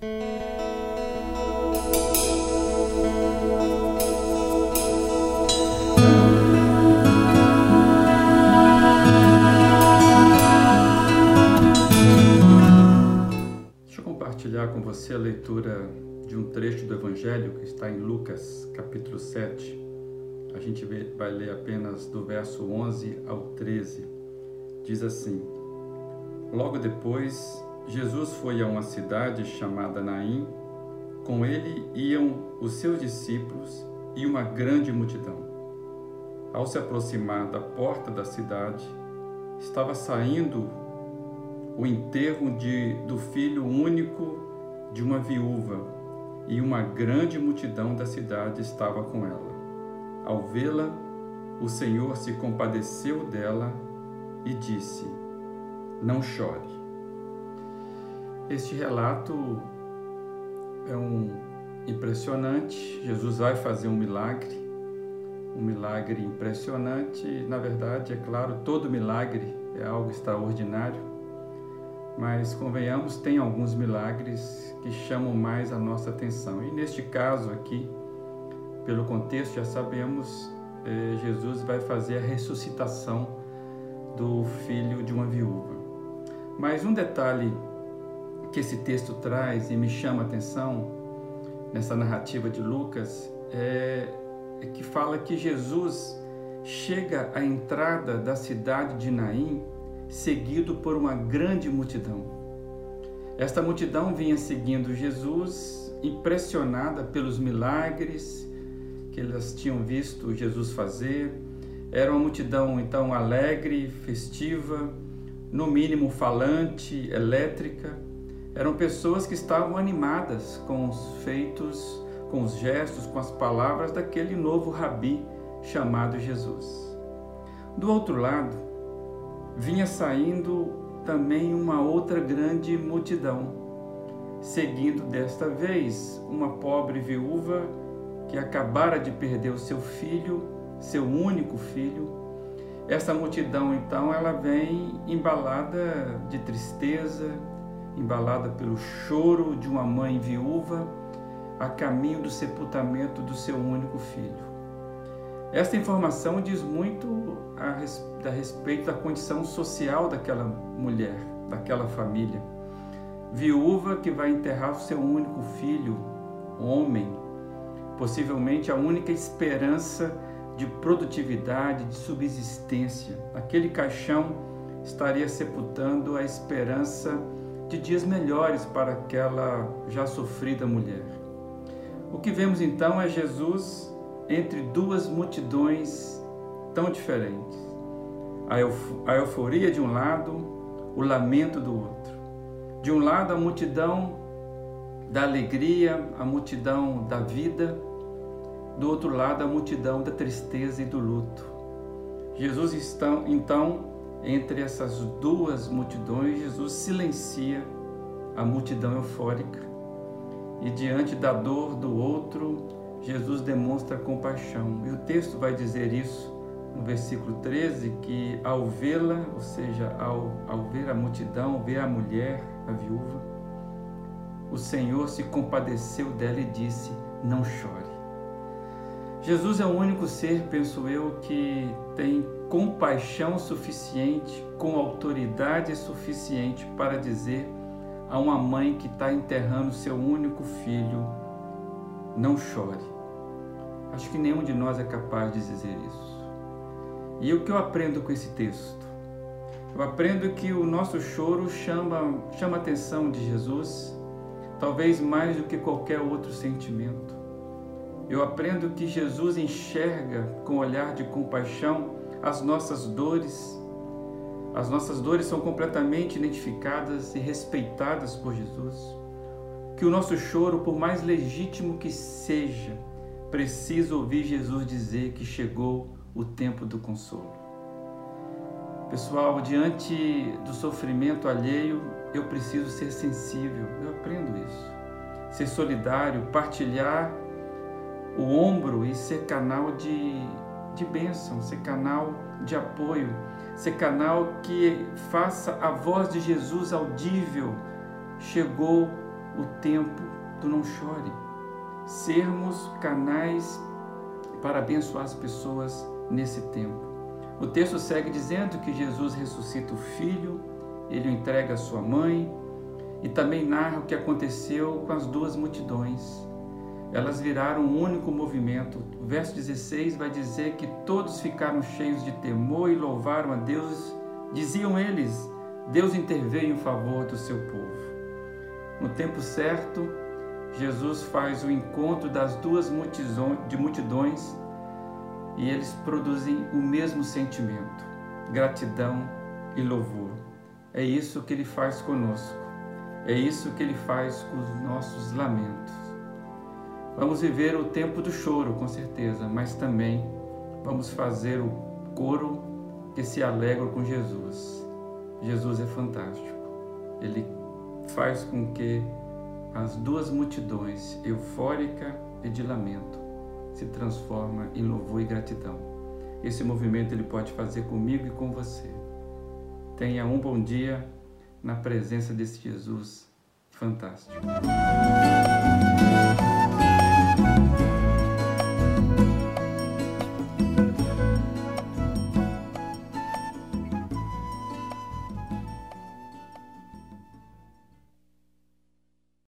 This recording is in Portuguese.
Deixa eu compartilhar com você a leitura de um trecho do Evangelho que está em Lucas, capítulo 7. A gente vai ler apenas do verso 11 ao 13. Diz assim: Logo depois, Jesus foi a uma cidade chamada Naim. Com ele iam os seus discípulos e uma grande multidão. Ao se aproximar da porta da cidade, estava saindo o enterro de, do filho único de uma viúva, e uma grande multidão da cidade estava com ela. Ao vê-la, o Senhor se compadeceu dela e disse: Não chore. Este relato é um impressionante. Jesus vai fazer um milagre, um milagre impressionante. Na verdade, é claro, todo milagre é algo extraordinário, mas convenhamos, tem alguns milagres que chamam mais a nossa atenção. E neste caso aqui, pelo contexto, já sabemos, eh, Jesus vai fazer a ressuscitação do filho de uma viúva. Mas um detalhe que esse texto traz e me chama a atenção nessa narrativa de Lucas é, é que fala que Jesus chega à entrada da cidade de Naim seguido por uma grande multidão. Esta multidão vinha seguindo Jesus, impressionada pelos milagres que elas tinham visto Jesus fazer. Era uma multidão então alegre, festiva, no mínimo falante, elétrica eram pessoas que estavam animadas com os feitos, com os gestos, com as palavras daquele novo rabi chamado Jesus. Do outro lado, vinha saindo também uma outra grande multidão, seguindo desta vez uma pobre viúva que acabara de perder o seu filho, seu único filho. Essa multidão, então, ela vem embalada de tristeza, embalada pelo choro de uma mãe viúva a caminho do sepultamento do seu único filho. Esta informação diz muito a, a respeito da condição social daquela mulher, daquela família. Viúva que vai enterrar o seu único filho, homem, possivelmente a única esperança de produtividade, de subsistência. Aquele caixão estaria sepultando a esperança de dias melhores para aquela já sofrida mulher. O que vemos então é Jesus entre duas multidões tão diferentes. A euforia de um lado, o lamento do outro. De um lado, a multidão da alegria, a multidão da vida, do outro lado, a multidão da tristeza e do luto. Jesus então entre essas duas multidões, Jesus silencia a multidão eufórica e diante da dor do outro, Jesus demonstra compaixão. E o texto vai dizer isso no versículo 13, que ao vê-la, ou seja, ao, ao ver a multidão, ver a mulher, a viúva, o Senhor se compadeceu dela e disse: Não chore. Jesus é o único ser, penso eu, que tem compaixão suficiente, com autoridade suficiente para dizer a uma mãe que está enterrando seu único filho: não chore. Acho que nenhum de nós é capaz de dizer isso. E o que eu aprendo com esse texto? Eu aprendo que o nosso choro chama, chama a atenção de Jesus, talvez mais do que qualquer outro sentimento. Eu aprendo que Jesus enxerga com olhar de compaixão as nossas dores. As nossas dores são completamente identificadas e respeitadas por Jesus. Que o nosso choro, por mais legítimo que seja, precisa ouvir Jesus dizer que chegou o tempo do consolo. Pessoal, diante do sofrimento alheio, eu preciso ser sensível. Eu aprendo isso. Ser solidário, partilhar o ombro e ser canal de, de bênção, ser canal de apoio, ser canal que faça a voz de Jesus audível. Chegou o tempo do não chore. Sermos canais para abençoar as pessoas nesse tempo. O texto segue dizendo que Jesus ressuscita o filho, ele o entrega à sua mãe e também narra o que aconteceu com as duas multidões. Elas viraram um único movimento. O verso 16 vai dizer que todos ficaram cheios de temor e louvaram a Deus. Diziam eles: Deus interveio em favor do seu povo. No tempo certo, Jesus faz o encontro das duas multidões e eles produzem o mesmo sentimento, gratidão e louvor. É isso que ele faz conosco, é isso que ele faz com os nossos lamentos. Vamos viver o tempo do choro, com certeza, mas também vamos fazer o coro que se alegra com Jesus. Jesus é fantástico. Ele faz com que as duas multidões, eufórica e de lamento, se transforma em louvor e gratidão. Esse movimento ele pode fazer comigo e com você. Tenha um bom dia na presença desse Jesus fantástico.